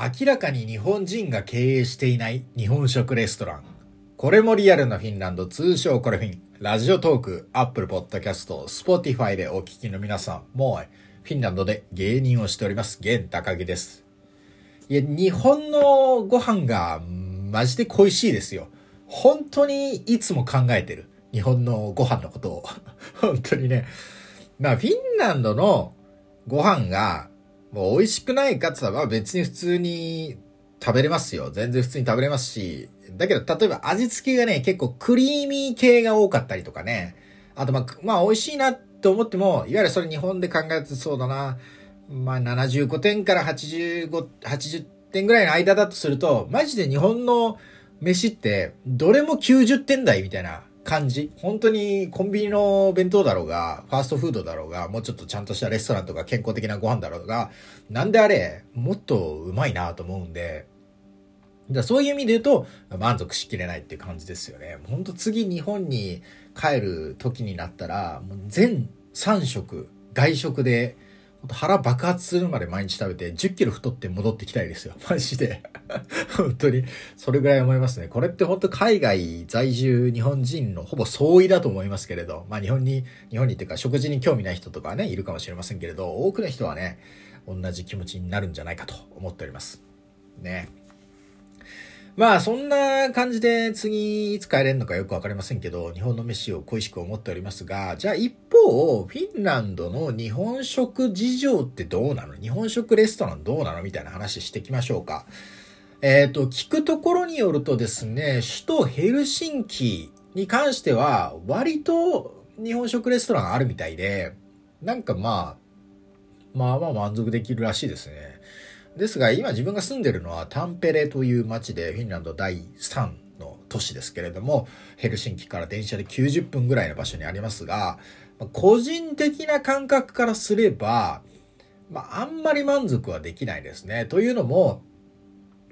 明らかに日本人が経営していない日本食レストラン。これもリアルなフィンランド、通称コレフィン。ラジオトーク、アップルポッドキャスト、スポティファイでお聞きの皆さん、もう、フィンランドで芸人をしております、ゲン高木です。いや、日本のご飯が、マジで恋しいですよ。本当にいつも考えてる。日本のご飯のことを。本当にね。まあ、フィンランドのご飯が、もう美味しくないかつは別に普通に食べれますよ。全然普通に食べれますし。だけど、例えば味付けがね、結構クリーミー系が多かったりとかね。あと、まあ、まあ、美味しいなって思っても、いわゆるそれ日本で考えるとそうだな。まあ、75点から85、80点ぐらいの間だとすると、マジで日本の飯って、どれも90点台みたいな感じ？本当にコンビニの弁当だろうが、ファーストフードだろうが、もうちょっとちゃんとしたレストランとか健康的なご飯だろうが、なんであれ、もっとうまいなと思うんで、だそういう意味で言うと、満足しきれないっていう感じですよね。ほんと次日本に帰る時になったら、もう全3食、外食で、腹爆発するまで毎日食べて10キロ太って戻ってきたいですよ。マジで。本当に。それぐらい思いますね。これって本当海外在住日本人のほぼ相違だと思いますけれど、まあ日本に、日本にっていうか食事に興味ない人とかね、いるかもしれませんけれど、多くの人はね、同じ気持ちになるんじゃないかと思っております。ね。まあそんな感じで次いつ帰れるのかよくわかりませんけど、日本の飯を恋しく思っておりますが、じゃあ一方、フィンランドの日本食事情ってどうなの？日本食レストランどうなの？みたいな話していきましょうか。えっ、ー、と、聞くところによるとですね、首都ヘルシンキに関しては割と日本食レストランあるみたいで、なんかまあ、まあまあ満足できるらしいですね。ですが、今自分が住んでるのはタンペレという街で、フィンランド第3の都市ですけれども、ヘルシンキから電車で90分ぐらいの場所にありますが、個人的な感覚からすれば、まあ、あんまり満足はできないですね。というのも、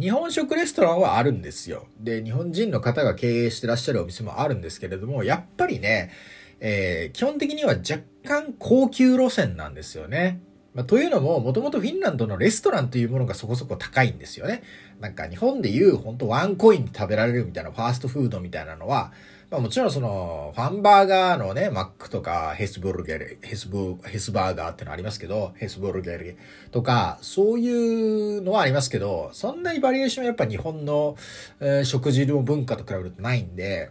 日本食レストランはあるんですよ。で、日本人の方が経営してらっしゃるお店もあるんですけれども、やっぱりね、えー、基本的には若干高級路線なんですよね。まあ、というのも、もともとフィンランドのレストランというものがそこそこ高いんですよね。なんか日本でいう本当ワンコインで食べられるみたいなファーストフードみたいなのは、まあもちろんその、ファンバーガーのね、マックとか、ヘスブルゲル、ヘスブ、ヘスバーガーってのありますけど、ヘスブルゲルとか、そういうのはありますけど、そんなにバリエーションやっぱ日本の、えー、食事の文化と比べるとないんで、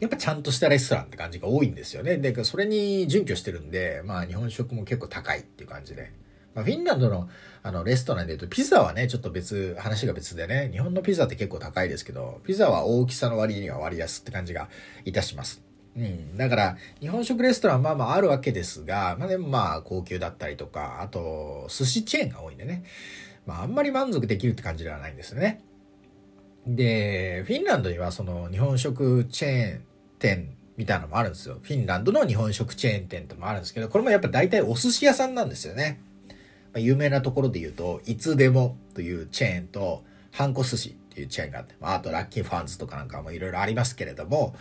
やっぱちゃんとしたレストランって感じが多いんですよね。で、それに準拠してるんで、まあ日本食も結構高いっていう感じで。まあ、フィンランドのあのレストランで言うと、ピザはね、ちょっと別、話が別でね、日本のピザって結構高いですけど、ピザは大きさの割には割安って感じがいたします。うん。だから、日本食レストランまあまああるわけですが、まあでもまあ高級だったりとか、あと、寿司チェーンが多いんでね。まああんまり満足できるって感じではないんですよね。で、フィンランドにはその日本食チェーン店みたいなのもあるんですよ。フィンランドの日本食チェーン店ともあるんですけど、これもやっぱ大体お寿司屋さんなんですよね。まあ、有名なところで言うと、いつでもというチェーンと、ハンコ寿司っていうチェーンがあって、まあ、あとラッキーファンズとかなんかもいろいろありますけれども、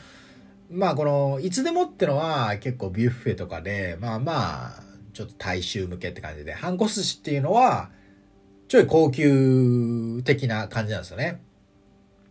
まあこの、いつでもってのは結構ビュッフェとかで、まあまあ、ちょっと大衆向けって感じで、ハンコ寿司っていうのは、ちょい高級的な感じなんですよね。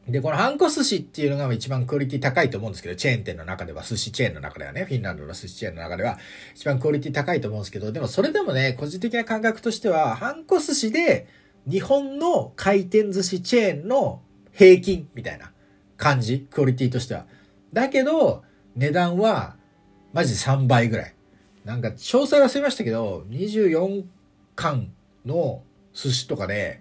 で、このハンコ寿司っていうのが一番クオリティ高いと思うんですけど、チェーン店の中では、寿司チェーンの中ではね、フィンランドの寿司チェーンの中では、一番クオリティ高いと思うんですけど、でもそれでもね、個人的な感覚としては、ハンコ寿司で、日本の回転寿司チェーンの平均みたいな感じ、クオリティとしては。だけど、値段は、マジ3倍ぐらい。なんか、詳細忘れましたけど、24巻の寿司とかで、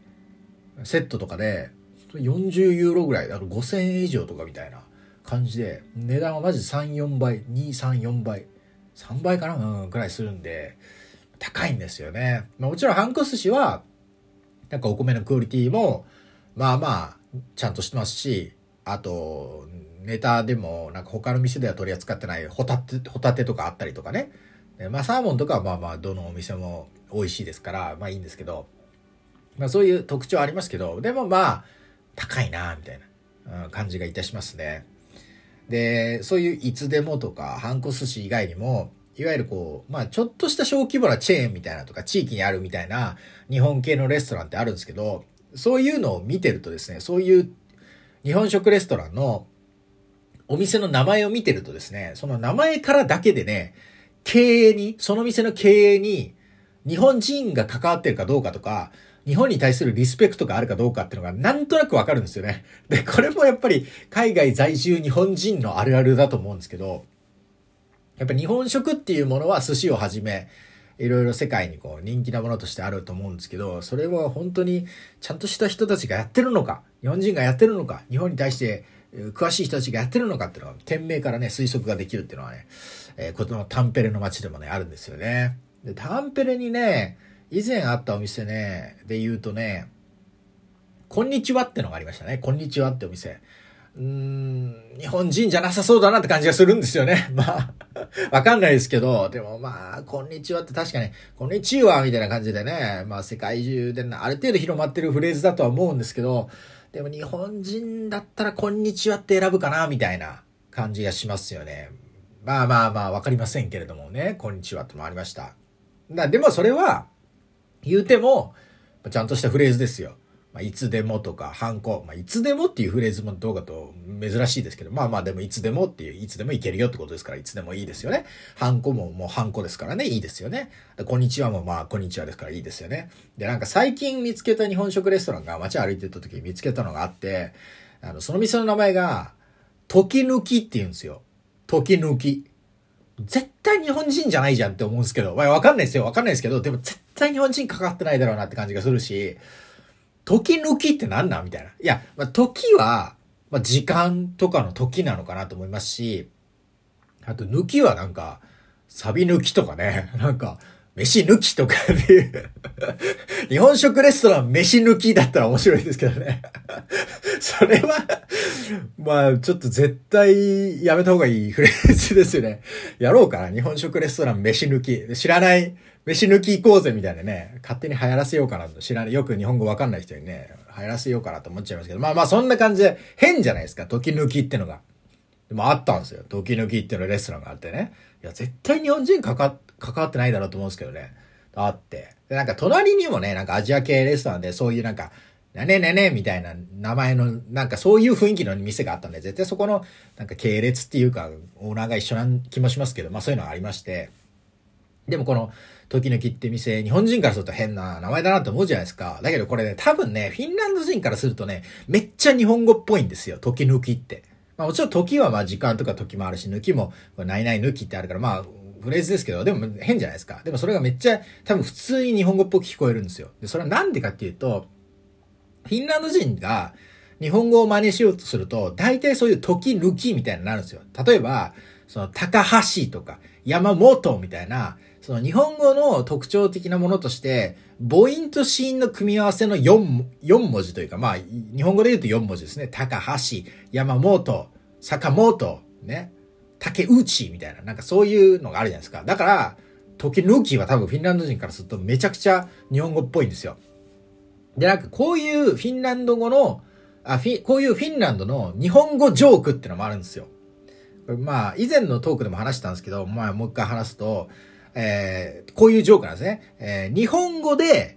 セットとかで、40ユーロぐらい、あと5000円以上とかみたいな感じで、値段はマジ3、4倍、2、3、4倍、3倍かな？うん、くらいするんで、高いんですよね。まあ、もちろんハンコ寿司は、なんかお米のクオリティも、まあまあ、ちゃんとしてますし、あと、ネタでも、なんか他の店では取り扱ってないホタテ、ホタテとかあったりとかね。まあサーモンとかはまあまあどのお店も美味しいですから、まあいいんですけど、まあそういう特徴ありますけど、でもまあ、高いなみたいな感じがいたしますね。で、そういういつでもとか、ハンコ寿司以外にも、いわゆるこう、まあちょっとした小規模なチェーンみたいなとか、地域にあるみたいな日本系のレストランってあるんですけど、そういうのを見てるとですね、そういう日本食レストランのお店の名前を見てるとですね、その名前からだけでね、経営に、その店の経営に日本人が関わってるかどうかとか、日本に対するリスペクトがあるかどうかっていうのがなんとなくわかるんですよね。で、これもやっぱり海外在住日本人のあるあるだと思うんですけど、やっぱ日本食っていうものは寿司をはじめ、いろいろ世界にこう人気なものとしてあると思うんですけど、それは本当にちゃんとした人たちがやってるのか、日本人がやってるのか、日本に対して詳しい人たちがやってるのかっていうのは、店名からね、推測ができるっていうのはね、えー、このタンペレの街でもね、あるんですよね。で、タンペレにね、以前あったお店ね、で言うとね、こんにちはってのがありましたね。こんにちはってお店。うーん、日本人じゃなさそうだなって感じがするんですよね。まあ、わかんないですけど、でもまあ、こんにちはって確かに、こんにちはみたいな感じでね、まあ世界中である程度広まってるフレーズだとは思うんですけど、でも日本人だったらこんにちはって選ぶかなみたいな感じがしますよね。まあまあまあ、わかりませんけれどもね、こんにちはってもありました。だでもそれは、言うても、ちゃんとしたフレーズですよ。まあ、いつでもとか、ハンコ。まあ、いつでもっていうフレーズもどうかと珍しいですけど、まあまあでもいつでもっていう、いつでもいけるよってことですから、いつでもいいですよね。ハンコももうハンコですからね、いいですよね。こんにちはもまあ、こんにちはですからいいですよね。で、なんか最近見つけた日本食レストランが街歩いてた時に見つけたのがあって、あの、その店の名前が、時抜きって言うんですよ。時抜き。絶対日本人じゃないじゃんって思うんですけど、まあわかんないですよ。わかんないですけど、でも絶対日本人かかってないだろうなって感じがするし、時抜きって何なんみたいな。いや、まあ、時は、まあ、時間とかの時なのかなと思いますし、あと抜きはなんか、サビ抜きとかね、なんか、飯抜きとかっていう日本食レストラン飯抜きだったら面白いですけどねそれはまあ、ちょっと絶対やめた方がいいフレーズですよね。やろうかな。日本食レストラン飯抜き。知らない飯抜き行こうぜみたいなね。勝手に流行らせようかなと。知らない。よく日本語わかんない人にね、流行らせようかなと思っちゃいますけど。まあまあそんな感じで変じゃないですか。時抜きってのが。でもあったんですよ。時抜きってのレストランがあってね。いや、絶対日本人かかって、関わってないだろうと思うんですけどね。あって。で、なんか隣にもね、なんかアジア系レストランでそういうなんか、ねねねねみたいな名前の、なんかそういう雰囲気の店があったんで、絶対そこの、なんか系列っていうか、オーナーが一緒な気もしますけど、まあそういうのがありまして。でもこの、時々って店、日本人からすると変な名前だなって思うじゃないですか。だけどこれね、多分ね、フィンランド人からするとね、めっちゃ日本語っぽいんですよ。時々って。まあもちろん時はまあ時間とか時もあるし、抜きも、ないない抜きってあるから、まあ、フレーズですけど、でも変じゃないですか。でもそれがめっちゃ多分普通に日本語っぽく聞こえるんですよ。で、それはなんでかっていうと、フィンランド人が日本語を真似しようとすると、大体そういう時抜きみたいになるんですよ。例えば、その高橋とか山本みたいな、その日本語の特徴的なものとして、母音と子音の組み合わせの4、4文字というか、まあ、日本語で言うと4文字ですね。高橋、山本、坂本、ね。竹内みたいな、なんかそういうのがあるじゃないですか。だから、時抜きは多分フィンランド人からするとめちゃくちゃ日本語っぽいんですよ。で、なんかこういうフィンランド語の、あ、フィ、こういうフィンランドの日本語ジョークってのもあるんですよ。まあ、以前のトークでも話したんですけど、まあ、もう一回話すと、えー、こういうジョークなんですね。えー、日本語で、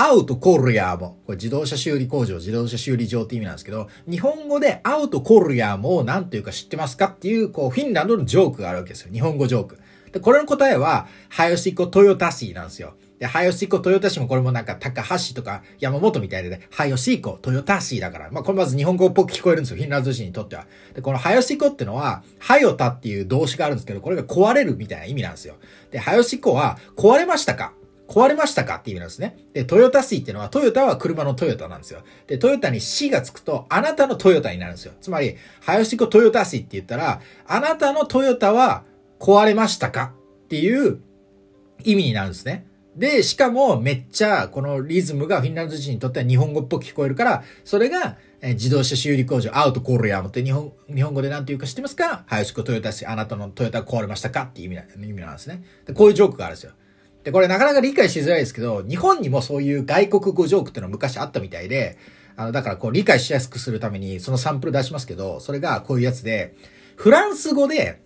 アウトコルヤーモ。これ自動車修理工場、自動車修理場って意味なんですけど、日本語でアウトコルヤーモを何というか知ってますかっていう、こう、フィンランドのジョークがあるわけですよ。日本語ジョーク。で、これの答えは、ハヨシコトヨタシーなんですよ。で、ハヨシコトヨタシもこれもなんか高橋とか山本みたいでね、ハヨシコトヨタシーだから。まあ、これまず日本語っぽく聞こえるんですよ。フィンランド人にとっては。で、このハヨシコってのは、ハヨタっていう動詞があるんですけど、これが壊れるみたいな意味なんですよ。で、ハヨシコは、壊れましたか？壊れましたかって意味なんですね。で、トヨタシーっていうのは、トヨタは車のトヨタなんですよ。で、トヨタに C がつくと、あなたのトヨタになるんですよ。つまり、ハヨシコトヨタシーって言ったら、あなたのトヨタは壊れましたかっていう意味になるんですね。で、しかもめっちゃこのリズムがフィンランド人にとっては日本語っぽく聞こえるから、それが、自動車修理工場、アウトコールヤムって日本、日本語で何て言うか知ってますか？ハヨシコトヨタ市、あなたのトヨタ壊れましたか？っていう意味な意味なんですね。で、こういうジョークがあるんですよ。で、これなかなか理解しづらいですけど、日本にもそういう外国語ジョークっていうのは昔あったみたいで、あの、だからこう理解しやすくするためにそのサンプル出しますけど、それがこういうやつで、フランス語で、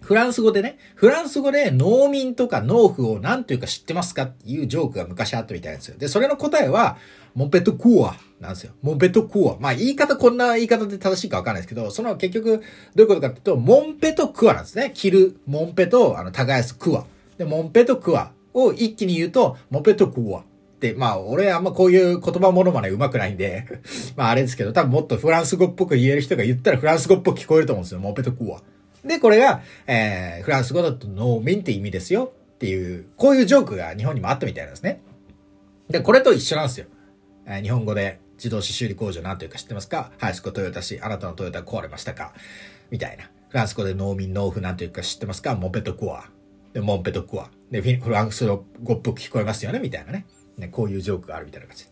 フランス語でね、フランス語で農民とか農夫を何というか知ってますかっていうジョークが昔あったみたいなんですよ。で、それの答えは、モンペトクーアなんですよ。モンペトクーア。まあ言い方こんな言い方で正しいかわかんないですけど、その結局どういうことかっていうと、モンペトクワなんですね。着るモンペと、あの、耕すクワ。で、モンペトクワを一気に言うと、モンペトクワ。で、まあ、俺あんまこういう言葉物まね上手くないんで まああれですけど、多分もっとフランス語っぽく言える人が言ったらフランス語っぽく聞こえると思うんですよ。モンペトクワ。で、これが、えー、フランス語だと農民って意味ですよっていう、こういうジョークが日本にもあったみたいなんですね。で、これと一緒なんですよ。えー、日本語で自動車修理工場なんというか知ってますか？ハイスコトヨタ市、あなたのトヨタ壊れましたか？みたいな。フランス語で農民農夫なんというか知ってますか？モペトクワ。で、モンペトクワ。で、フランス語っぽく聞こえますよねみたいなね。ね、こういうジョークがあるみたいな感じ。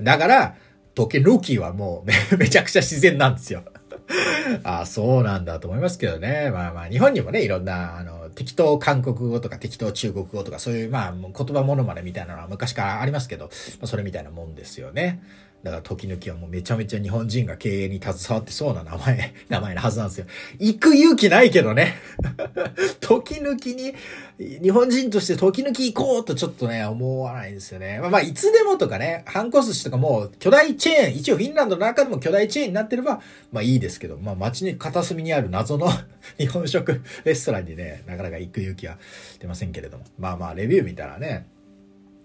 だから、トケロキーはもう めちゃくちゃ自然なんですよ あそうなんだと思いますけどね。まあまあ、日本にもね、いろんな、あの、適当韓国語とか適当中国語とか、そういう、まあ、言葉物まねみたいなのは昔からありますけど、まあ、それみたいなもんですよね。だから時々はもうめちゃめちゃ日本人が経営に携わってそうな名前、名前のはずなんですよ。行く勇気ないけどね。時々に、日本人として時々行こうとちょっとね、思わないんですよね。まあまあ、いつでもとかね、ハンコ寿司とかもう巨大チェーン、一応フィンランドの中でも巨大チェーンになってれば、まあいいですけど、まあ街に片隅にある謎の 日本食レストランにね、なかなか行く勇気は出ませんけれども。まあまあ、レビュー見たらね、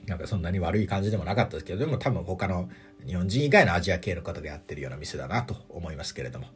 なんかそんなに悪い感じでもなかったですけど、でも多分他の日本人以外のアジア系の方がやってるような店だなと思いますけれども。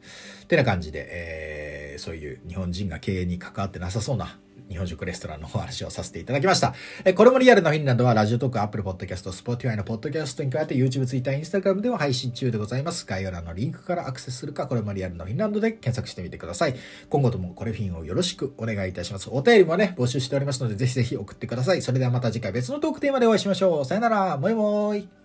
ってな感じで、えー、そういう日本人が経営に関わってなさそうな日本食レストランのお話をさせていただきました。えこれもリアルなフィンランドはラジオトーク、アップルポッドキャスト、スポーティファイのポッドキャストに加えて YouTube、Twitter、Instagram では配信中でございます。概要欄のリンクからアクセスするか、これもリアルなフィンランドで検索してみてください。今後ともこれフィンをよろしくお願いいたします。お便りもね、募集しておりますので、ぜひぜひ送ってください。それではまた次回別のトークテーマでお会いしましょう。さよなら、 moi moi。